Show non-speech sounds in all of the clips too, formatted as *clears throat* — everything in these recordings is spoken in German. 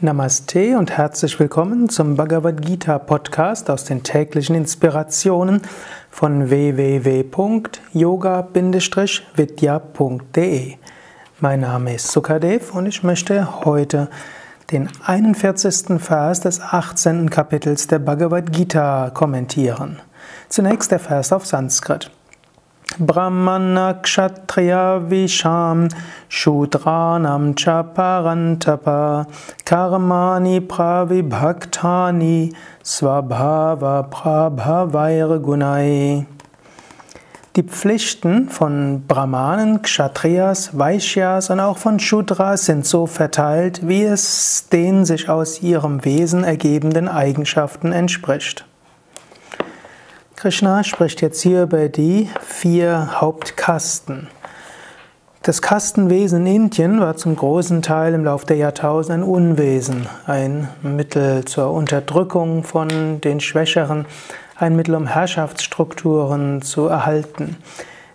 Namaste und herzlich willkommen zum Bhagavad Gita Podcast aus den täglichen Inspirationen von www.yoga-vidya.de. Mein Name ist Sukadev und ich möchte heute den 41. Vers des 18. Kapitels der Bhagavad Gita kommentieren. Zunächst der Vers auf Sanskrit. Brahmana Kshatriya Visham Shudranam Chaparantapa Karmani Pravibhaktani Svabhava Prabhavair Gunai Die Pflichten von Brahmanen, Kshatriyas, Vaishyas und auch von Shudras sind so verteilt, wie es den sich aus ihrem Wesen ergebenden Eigenschaften entspricht. Krishna spricht jetzt hier über die vier Hauptkasten. Das Kastenwesen in Indien war zum großen Teil im Laufe der Jahrtausende ein Unwesen, ein Mittel zur Unterdrückung von den Schwächeren, ein Mittel, um Herrschaftsstrukturen zu erhalten.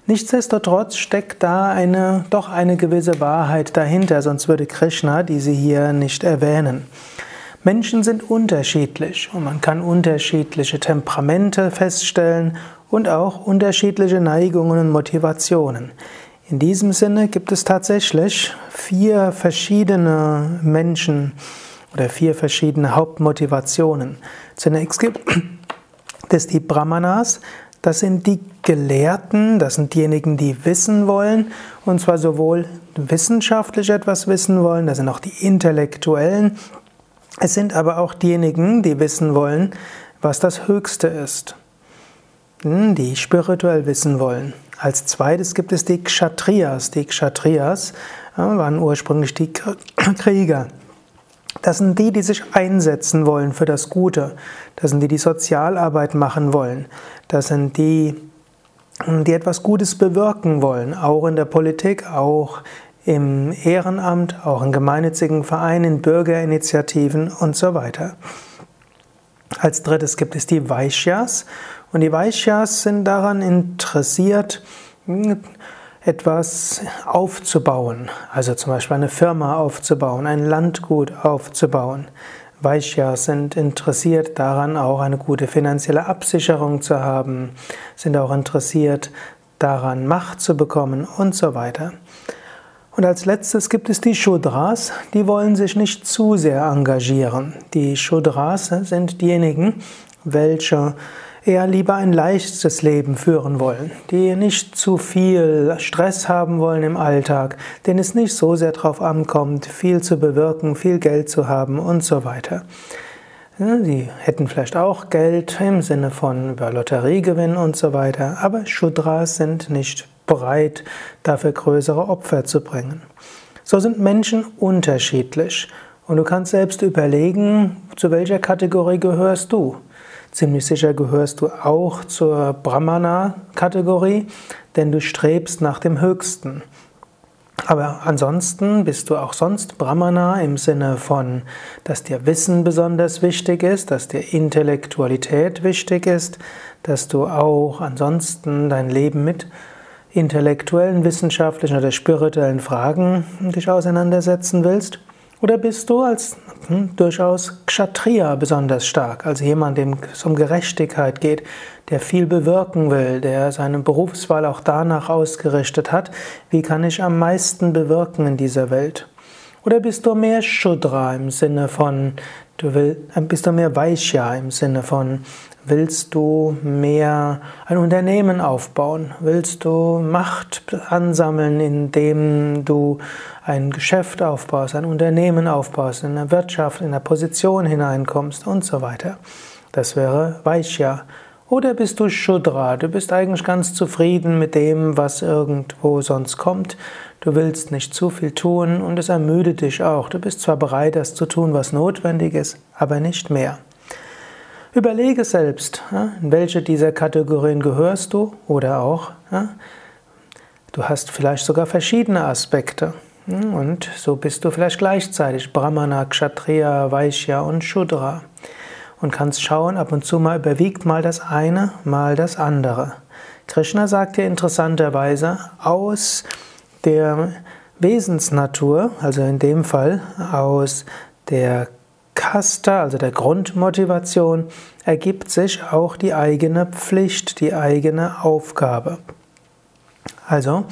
Nichtsdestotrotz steckt da eine, doch eine gewisse Wahrheit dahinter, sonst würde Krishna diese hier nicht erwähnen. Menschen sind unterschiedlich und man kann unterschiedliche Temperamente feststellen und auch unterschiedliche Neigungen und Motivationen. In diesem Sinne gibt es tatsächlich vier verschiedene Menschen oder vier verschiedene Hauptmotivationen. Zunächst gibt es die Brahmanas, das sind die Gelehrten, das sind diejenigen, die wissen wollen, und zwar sowohl wissenschaftlich etwas wissen wollen, das sind auch die Intellektuellen, es sind aber auch diejenigen, die wissen wollen, was das Höchste ist, hm, die spirituell wissen wollen. Als zweites gibt es die Kshatriyas. Die Kshatriyas waren ursprünglich die *clears throat* Krieger. Das sind die, die sich einsetzen wollen für das Gute. Das sind die, die Sozialarbeit machen wollen. Das sind die, die etwas Gutes bewirken wollen, auch in der Politik, auch im Ehrenamt, auch in gemeinnützigen Vereinen, Bürgerinitiativen und so weiter. Als drittes gibt es die Vaishyas und die Vaishyas sind daran interessiert, etwas aufzubauen, also zum Beispiel eine Firma aufzubauen, ein Landgut aufzubauen. Vaishyas sind interessiert daran, auch eine gute finanzielle Absicherung zu haben, sind auch interessiert daran, Macht zu bekommen und so weiter. Und als letztes gibt es die Shudras, die wollen sich nicht zu sehr engagieren. Die Shudras sind diejenigen, welche eher lieber ein leichtes Leben führen wollen, die nicht zu viel Stress haben wollen im Alltag, denen es nicht so sehr darauf ankommt, viel zu bewirken, viel Geld zu haben und so weiter. Sie hätten vielleicht auch Geld im Sinne von über Lotteriegewinn und so weiter, aber Shudras sind nicht bereit, dafür größere Opfer zu bringen. So sind Menschen unterschiedlich und du kannst selbst überlegen, zu welcher Kategorie gehörst du. Ziemlich sicher gehörst du auch zur Brahmana-Kategorie, denn du strebst nach dem Höchsten. Aber ansonsten bist du auch sonst Brahmana im Sinne von, dass dir Wissen besonders wichtig ist, dass dir Intellektualität wichtig ist, dass du auch ansonsten dein Leben mit intellektuellen, wissenschaftlichen oder spirituellen Fragen dich auseinandersetzen willst? Oder bist du als hm, durchaus Kshatriya besonders stark, also jemand, dem es um Gerechtigkeit geht, der viel bewirken will, der seine Berufswahl auch danach ausgerichtet hat, wie kann ich am meisten bewirken in dieser Welt? Oder bist du mehr Shudra im Sinne von, du willst, bist du mehr Vaishya im Sinne von, Willst du mehr ein Unternehmen aufbauen? Willst du Macht ansammeln, indem du ein Geschäft aufbaust, ein Unternehmen aufbaust, in der Wirtschaft, in der Position hineinkommst und so weiter? Das wäre Vaishya. Oder bist du Shudra? Du bist eigentlich ganz zufrieden mit dem, was irgendwo sonst kommt. Du willst nicht zu viel tun und es ermüdet dich auch. Du bist zwar bereit, das zu tun, was notwendig ist, aber nicht mehr. Überlege selbst, in welche dieser Kategorien gehörst du oder auch, du hast vielleicht sogar verschiedene Aspekte. Und so bist du vielleicht gleichzeitig Brahmana, Kshatriya, Vaishya und Shudra. Und kannst schauen, ab und zu mal überwiegt mal das eine, mal das andere. Krishna sagt dir interessanterweise, aus der Wesensnatur, also in dem Fall aus der Kasta, also der Grundmotivation, ergibt sich auch die eigene Pflicht, die eigene Aufgabe. Also,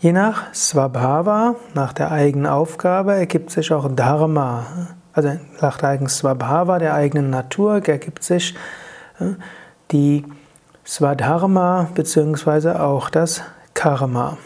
je nach Swabhava, nach der eigenen Aufgabe, ergibt sich auch Dharma. Also nach der eigenen Swabhava, der eigenen Natur, ergibt sich die Swadharma bzw. auch das Karma.